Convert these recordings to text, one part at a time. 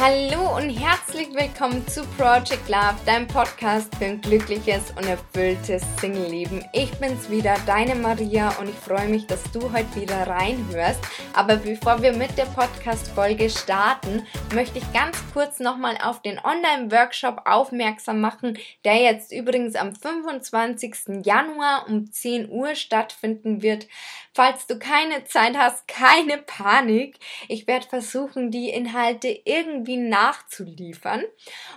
Hallo und herzlich willkommen zu Project Love, deinem Podcast für ein glückliches und erfülltes Single-Leben. Ich bin's wieder, deine Maria und ich freue mich, dass du heute wieder reinhörst. Aber bevor wir mit der Podcast-Folge starten, möchte ich ganz kurz nochmal auf den Online-Workshop aufmerksam machen, der jetzt übrigens am 25. Januar um 10 Uhr stattfinden wird. Falls du keine Zeit hast, keine Panik. Ich werde versuchen, die Inhalte irgendwie nachzuliefern.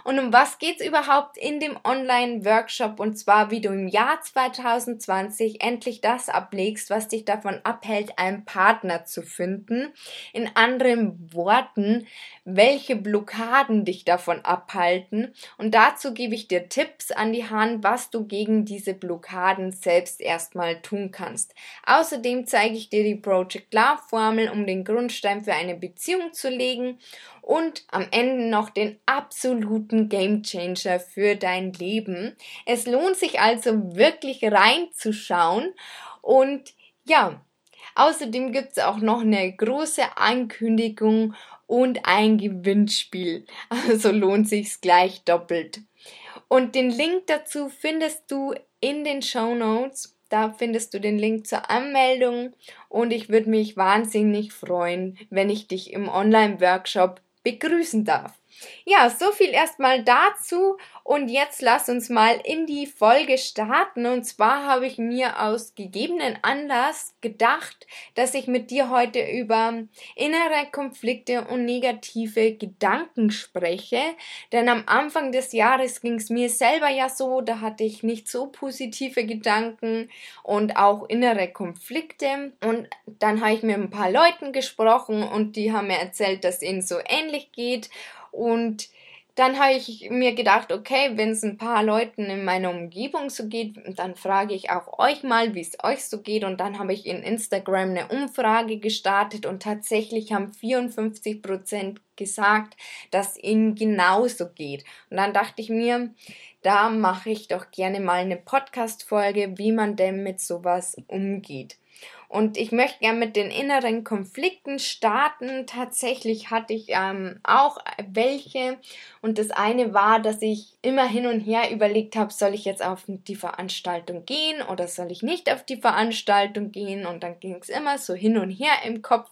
Und um was geht's überhaupt in dem Online-Workshop? Und zwar, wie du im Jahr 2020 endlich das ablegst, was dich davon abhält, einen Partner zu finden. In anderen Worten, welche Blockaden dich davon abhalten. Und dazu gebe ich dir Tipps an die Hand, was du gegen diese Blockaden selbst erstmal tun kannst. Außerdem zeige ich dir die Project Love Formel, um den Grundstein für eine Beziehung zu legen und am Ende noch den absoluten Game Changer für dein Leben. Es lohnt sich also wirklich reinzuschauen und ja, außerdem gibt es auch noch eine große Ankündigung und ein Gewinnspiel. Also lohnt sich's gleich doppelt. Und den Link dazu findest du in den Show Notes. Da findest du den Link zur Anmeldung und ich würde mich wahnsinnig freuen, wenn ich dich im Online-Workshop begrüßen darf. Ja, so viel erstmal dazu und jetzt lass uns mal in die Folge starten. Und zwar habe ich mir aus gegebenen Anlass gedacht, dass ich mit dir heute über innere Konflikte und negative Gedanken spreche. Denn am Anfang des Jahres ging es mir selber ja so, da hatte ich nicht so positive Gedanken und auch innere Konflikte. Und dann habe ich mit ein paar Leuten gesprochen und die haben mir erzählt, dass ihnen so ähnlich geht. Und dann habe ich mir gedacht, okay, wenn es ein paar Leuten in meiner Umgebung so geht, dann frage ich auch euch mal, wie es euch so geht. Und dann habe ich in Instagram eine Umfrage gestartet und tatsächlich haben 54 Prozent gesagt, dass ihnen genauso geht. Und dann dachte ich mir, da mache ich doch gerne mal eine Podcast-Folge, wie man denn mit sowas umgeht. Und ich möchte gerne mit den inneren Konflikten starten. Tatsächlich hatte ich ähm, auch welche. Und das eine war, dass ich immer hin und her überlegt habe, soll ich jetzt auf die Veranstaltung gehen oder soll ich nicht auf die Veranstaltung gehen? Und dann ging es immer so hin und her im Kopf.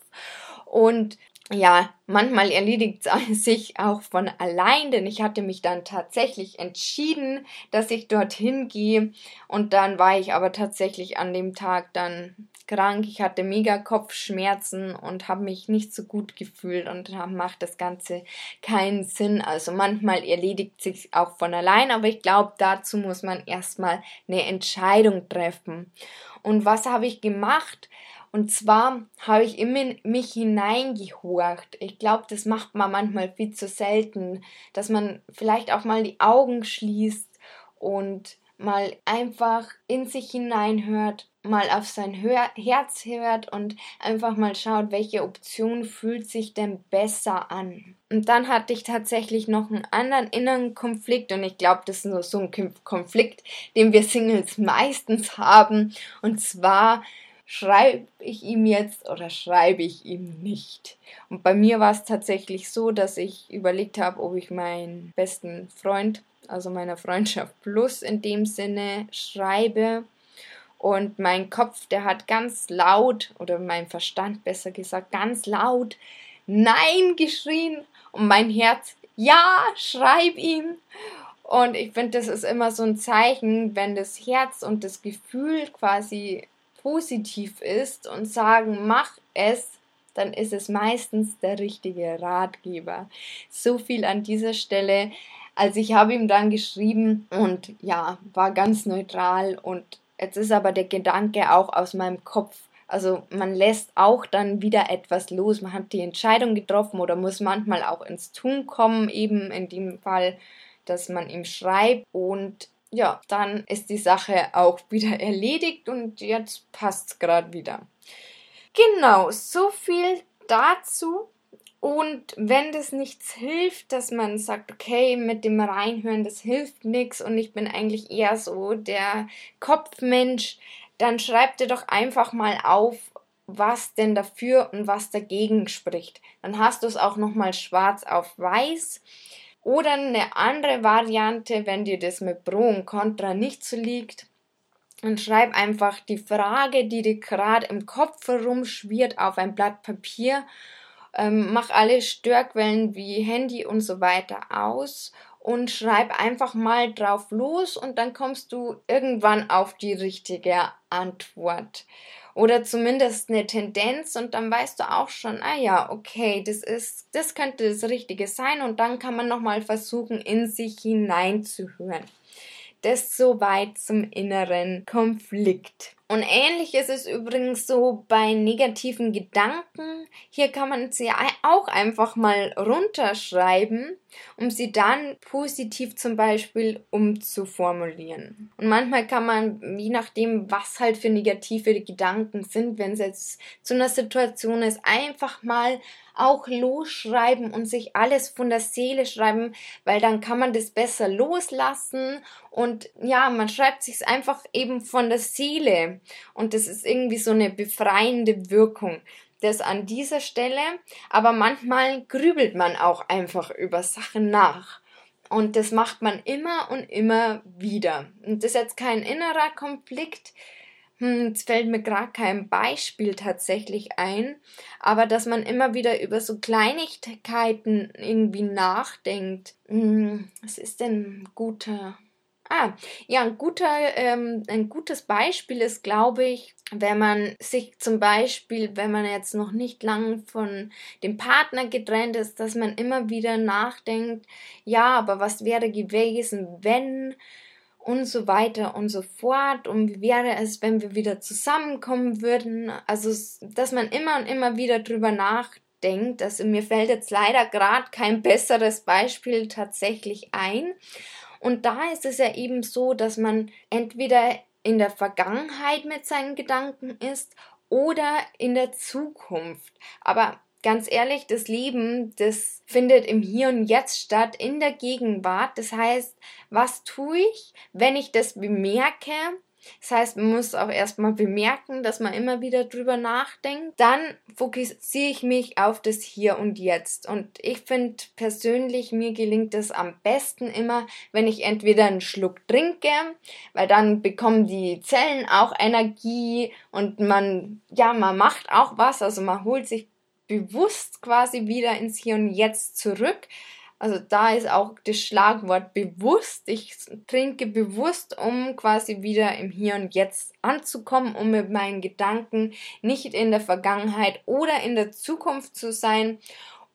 Und ja, manchmal erledigt es sich auch von allein, denn ich hatte mich dann tatsächlich entschieden, dass ich dorthin gehe und dann war ich aber tatsächlich an dem Tag dann krank. Ich hatte mega Kopfschmerzen und habe mich nicht so gut gefühlt und macht das Ganze keinen Sinn. Also manchmal erledigt sich auch von allein, aber ich glaube, dazu muss man erstmal eine Entscheidung treffen. Und was habe ich gemacht? Und zwar habe ich in mich hineingehorcht. Ich glaube, das macht man manchmal viel zu selten, dass man vielleicht auch mal die Augen schließt und mal einfach in sich hineinhört, mal auf sein Hör Herz hört und einfach mal schaut, welche Option fühlt sich denn besser an. Und dann hatte ich tatsächlich noch einen anderen inneren Konflikt und ich glaube, das ist nur so ein Konflikt, den wir Singles meistens haben. Und zwar schreibe ich ihm jetzt oder schreibe ich ihm nicht. Und bei mir war es tatsächlich so, dass ich überlegt habe, ob ich meinen besten Freund, also meiner Freundschaft plus in dem Sinne schreibe. Und mein Kopf, der hat ganz laut, oder mein Verstand besser gesagt, ganz laut Nein geschrien. Und mein Herz, ja, schreib ihm. Und ich finde, das ist immer so ein Zeichen, wenn das Herz und das Gefühl quasi positiv ist und sagen, mach es, dann ist es meistens der richtige Ratgeber. So viel an dieser Stelle. Also ich habe ihm dann geschrieben und ja, war ganz neutral und jetzt ist aber der Gedanke auch aus meinem Kopf. Also man lässt auch dann wieder etwas los. Man hat die Entscheidung getroffen oder muss manchmal auch ins Tun kommen, eben in dem Fall, dass man ihm schreibt und ja, dann ist die Sache auch wieder erledigt und jetzt passt es gerade wieder. Genau, so viel dazu. Und wenn das nichts hilft, dass man sagt, okay, mit dem Reinhören, das hilft nichts und ich bin eigentlich eher so der Kopfmensch, dann schreibt dir doch einfach mal auf, was denn dafür und was dagegen spricht. Dann hast du es auch nochmal schwarz auf weiß. Oder eine andere Variante, wenn dir das mit Pro und Contra nicht so liegt, dann schreib einfach die Frage, die dir gerade im Kopf herumschwirrt, auf ein Blatt Papier. Ähm, mach alle Störquellen wie Handy und so weiter aus und schreib einfach mal drauf los und dann kommst du irgendwann auf die richtige Antwort oder zumindest eine Tendenz und dann weißt du auch schon, ah ja, okay, das ist, das könnte das Richtige sein und dann kann man nochmal versuchen, in sich hineinzuhören. Das soweit zum inneren Konflikt. Und ähnlich ist es übrigens so bei negativen Gedanken. Hier kann man sie auch einfach mal runterschreiben, um sie dann positiv zum Beispiel umzuformulieren. Und manchmal kann man, je nachdem, was halt für negative Gedanken sind, wenn es jetzt zu einer Situation ist, einfach mal auch losschreiben und sich alles von der Seele schreiben, weil dann kann man das besser loslassen und ja, man schreibt sich einfach eben von der Seele und das ist irgendwie so eine befreiende Wirkung. Das an dieser Stelle, aber manchmal grübelt man auch einfach über Sachen nach. Und das macht man immer und immer wieder. Und das ist jetzt kein innerer Konflikt, hm, jetzt fällt mir gerade kein Beispiel tatsächlich ein, aber dass man immer wieder über so Kleinigkeiten irgendwie nachdenkt. Hm, was ist denn ein guter Ah, ja, ein guter, ähm, ein gutes Beispiel ist, glaube ich, wenn man sich zum Beispiel, wenn man jetzt noch nicht lang von dem Partner getrennt ist, dass man immer wieder nachdenkt, ja, aber was wäre gewesen, wenn und so weiter und so fort. Und wie wäre es, wenn wir wieder zusammenkommen würden? Also, dass man immer und immer wieder drüber nachdenkt. Also, mir fällt jetzt leider gerade kein besseres Beispiel tatsächlich ein. Und da ist es ja eben so, dass man entweder in der Vergangenheit mit seinen Gedanken ist oder in der Zukunft. Aber ganz ehrlich, das Leben, das findet im Hier und Jetzt statt, in der Gegenwart. Das heißt, was tue ich, wenn ich das bemerke? Das heißt, man muss auch erstmal bemerken, dass man immer wieder drüber nachdenkt. Dann fokussiere ich mich auf das Hier und Jetzt. Und ich finde persönlich, mir gelingt es am besten immer, wenn ich entweder einen Schluck trinke, weil dann bekommen die Zellen auch Energie und man, ja, man macht auch was, also man holt sich bewusst quasi wieder ins Hier und Jetzt zurück. Also da ist auch das Schlagwort bewusst. Ich trinke bewusst, um quasi wieder im Hier und Jetzt anzukommen, um mit meinen Gedanken nicht in der Vergangenheit oder in der Zukunft zu sein.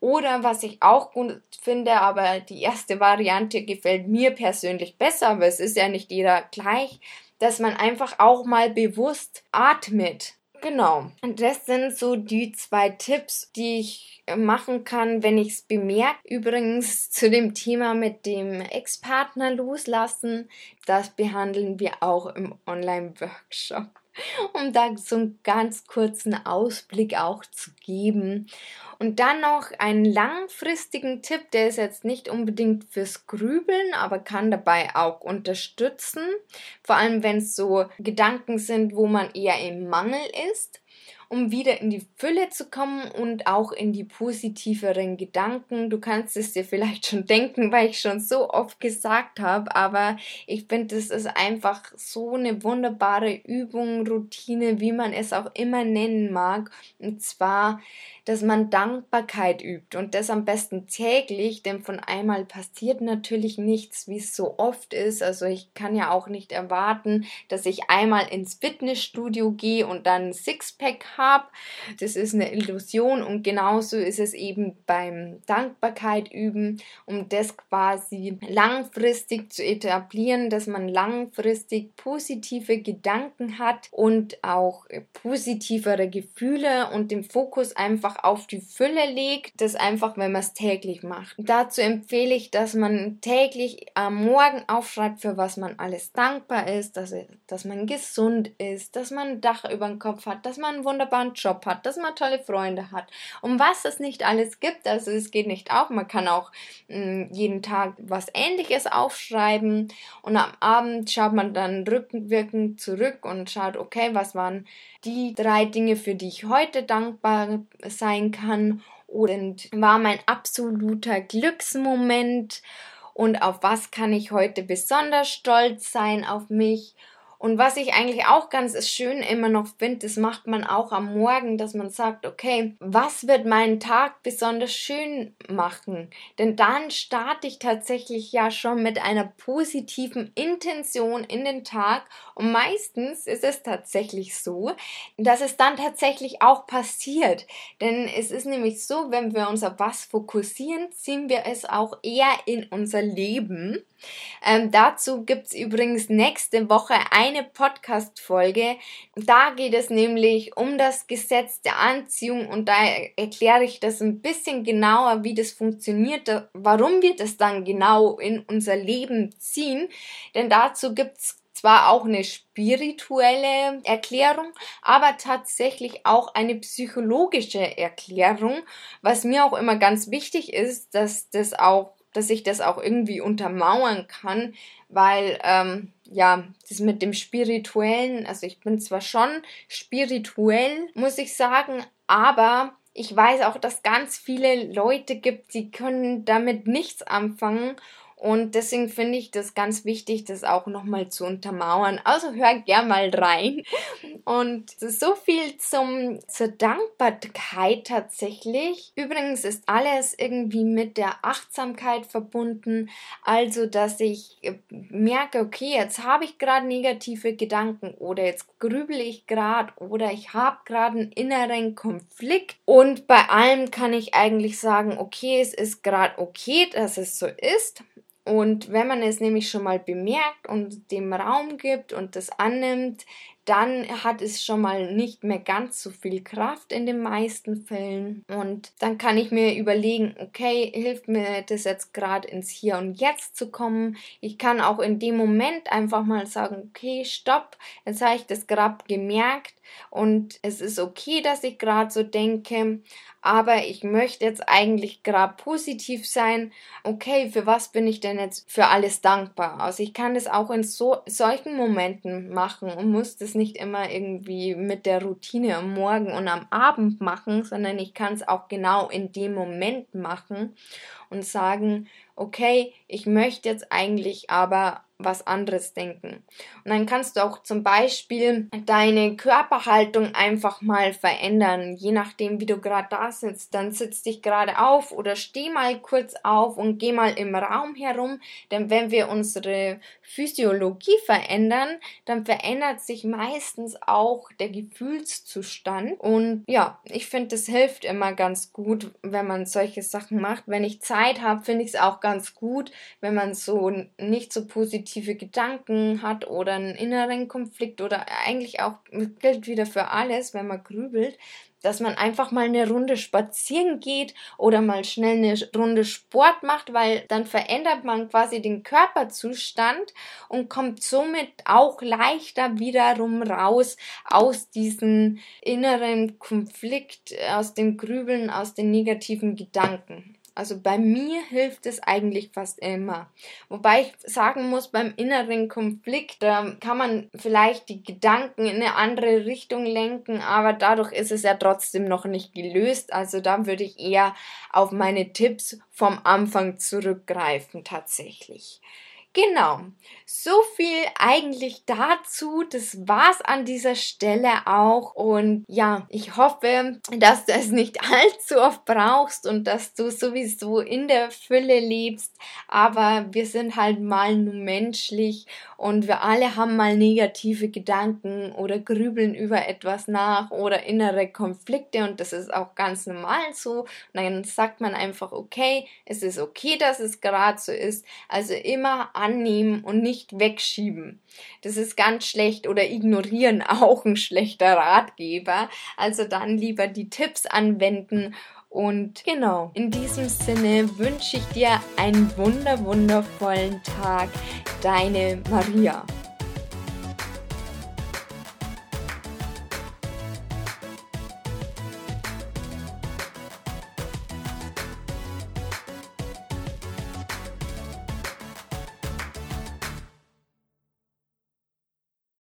Oder was ich auch gut finde, aber die erste Variante gefällt mir persönlich besser, aber es ist ja nicht jeder gleich, dass man einfach auch mal bewusst atmet. Genau. Und das sind so die zwei Tipps, die ich machen kann, wenn ich es bemerke. Übrigens zu dem Thema mit dem Ex-Partner loslassen, das behandeln wir auch im Online-Workshop um da so einen ganz kurzen Ausblick auch zu geben. Und dann noch einen langfristigen Tipp, der ist jetzt nicht unbedingt fürs Grübeln, aber kann dabei auch unterstützen. Vor allem, wenn es so Gedanken sind, wo man eher im Mangel ist um wieder in die Fülle zu kommen und auch in die positiveren Gedanken. Du kannst es dir vielleicht schon denken, weil ich schon so oft gesagt habe, aber ich finde, es ist einfach so eine wunderbare Übung, Routine, wie man es auch immer nennen mag. Und zwar dass man Dankbarkeit übt und das am besten täglich, denn von einmal passiert natürlich nichts, wie es so oft ist. Also ich kann ja auch nicht erwarten, dass ich einmal ins Fitnessstudio gehe und dann Sixpack habe. Das ist eine Illusion und genauso ist es eben beim Dankbarkeit üben, um das quasi langfristig zu etablieren, dass man langfristig positive Gedanken hat und auch positivere Gefühle und den Fokus einfach einfach auf die Fülle legt, das einfach, wenn man es täglich macht. Dazu empfehle ich, dass man täglich am Morgen aufschreibt, für was man alles dankbar ist, dass, dass man gesund ist, dass man ein Dach über dem Kopf hat, dass man ein wunderbaren Job hat, dass man tolle Freunde hat und was es nicht alles gibt. Also es geht nicht auf. Man kann auch mh, hm, jeden Tag was Ähnliches aufschreiben und am Abend schaut man dann rückwirkend zurück und schaut, okay, was waren die drei Dinge, für die ich heute dankbar sein kann und war mein absoluter Glücksmoment. Und auf was kann ich heute besonders stolz sein? Auf mich und was ich eigentlich auch ganz schön immer noch finde, das macht man auch am Morgen, dass man sagt, okay, was wird meinen Tag besonders schön machen? Denn dann starte ich tatsächlich ja schon mit einer positiven Intention in den Tag und meistens ist es tatsächlich so, dass es dann tatsächlich auch passiert. Denn es ist nämlich so, wenn wir uns auf was fokussieren, ziehen wir es auch eher in unser Leben. Ähm, dazu gibt es übrigens nächste Woche eine Podcast-Folge. Da geht es nämlich um das Gesetz der Anziehung und da erkläre ich das ein bisschen genauer, wie das funktioniert, warum wir das dann genau in unser Leben ziehen. Denn dazu gibt es zwar auch eine spirituelle Erklärung, aber tatsächlich auch eine psychologische Erklärung, was mir auch immer ganz wichtig ist, dass das auch dass ich das auch irgendwie untermauern kann, weil ähm, ja, das mit dem Spirituellen, also ich bin zwar schon spirituell, muss ich sagen, aber ich weiß auch, dass ganz viele Leute gibt, die können damit nichts anfangen und deswegen finde ich das ganz wichtig, das auch nochmal zu untermauern. Also hör gern mal rein. Und so viel zum, zur Dankbarkeit tatsächlich. Übrigens ist alles irgendwie mit der Achtsamkeit verbunden. Also, dass ich merke, okay, jetzt habe ich gerade negative Gedanken oder jetzt grübel ich gerade oder ich habe gerade einen inneren Konflikt. Und bei allem kann ich eigentlich sagen, okay, es ist gerade okay, dass es so ist. Und wenn man es nämlich schon mal bemerkt und dem Raum gibt und das annimmt, dann hat es schon mal nicht mehr ganz so viel Kraft in den meisten Fällen. Und dann kann ich mir überlegen, okay, hilft mir das jetzt gerade ins Hier und Jetzt zu kommen. Ich kann auch in dem Moment einfach mal sagen, okay, stopp, jetzt habe ich das gerade gemerkt und es ist okay, dass ich gerade so denke, aber ich möchte jetzt eigentlich gerade positiv sein. Okay, für was bin ich denn jetzt für alles dankbar? Also ich kann das auch in so solchen Momenten machen und muss das nicht immer irgendwie mit der Routine am Morgen und am Abend machen, sondern ich kann es auch genau in dem Moment machen und sagen, okay, ich möchte jetzt eigentlich aber was anderes denken. Und dann kannst du auch zum Beispiel deine Körperhaltung einfach mal verändern, je nachdem, wie du gerade da sitzt. Dann sitz dich gerade auf oder steh mal kurz auf und geh mal im Raum herum. Denn wenn wir unsere Physiologie verändern, dann verändert sich meistens auch der Gefühlszustand. Und ja, ich finde, das hilft immer ganz gut, wenn man solche Sachen macht. Wenn ich Zeit habe, finde ich es auch ganz gut, wenn man so nicht so positiv negative Gedanken hat oder einen inneren Konflikt oder eigentlich auch gilt wieder für alles, wenn man grübelt, dass man einfach mal eine Runde spazieren geht oder mal schnell eine Runde Sport macht, weil dann verändert man quasi den Körperzustand und kommt somit auch leichter wiederum raus aus diesem inneren Konflikt, aus dem Grübeln, aus den negativen Gedanken. Also bei mir hilft es eigentlich fast immer. Wobei ich sagen muss, beim inneren Konflikt, da kann man vielleicht die Gedanken in eine andere Richtung lenken, aber dadurch ist es ja trotzdem noch nicht gelöst. Also da würde ich eher auf meine Tipps vom Anfang zurückgreifen tatsächlich. Genau. So viel eigentlich dazu. Das war's an dieser Stelle auch. Und ja, ich hoffe, dass du es nicht allzu oft brauchst und dass du sowieso in der Fülle lebst. Aber wir sind halt mal nur menschlich und wir alle haben mal negative Gedanken oder grübeln über etwas nach oder innere Konflikte und das ist auch ganz normal so. Und dann sagt man einfach, okay, es ist okay, dass es gerade so ist. Also immer annehmen und nicht wegschieben. Das ist ganz schlecht oder ignorieren auch ein schlechter Ratgeber. Also dann lieber die Tipps anwenden und genau, in diesem Sinne wünsche ich dir einen wunder wundervollen Tag. Deine Maria.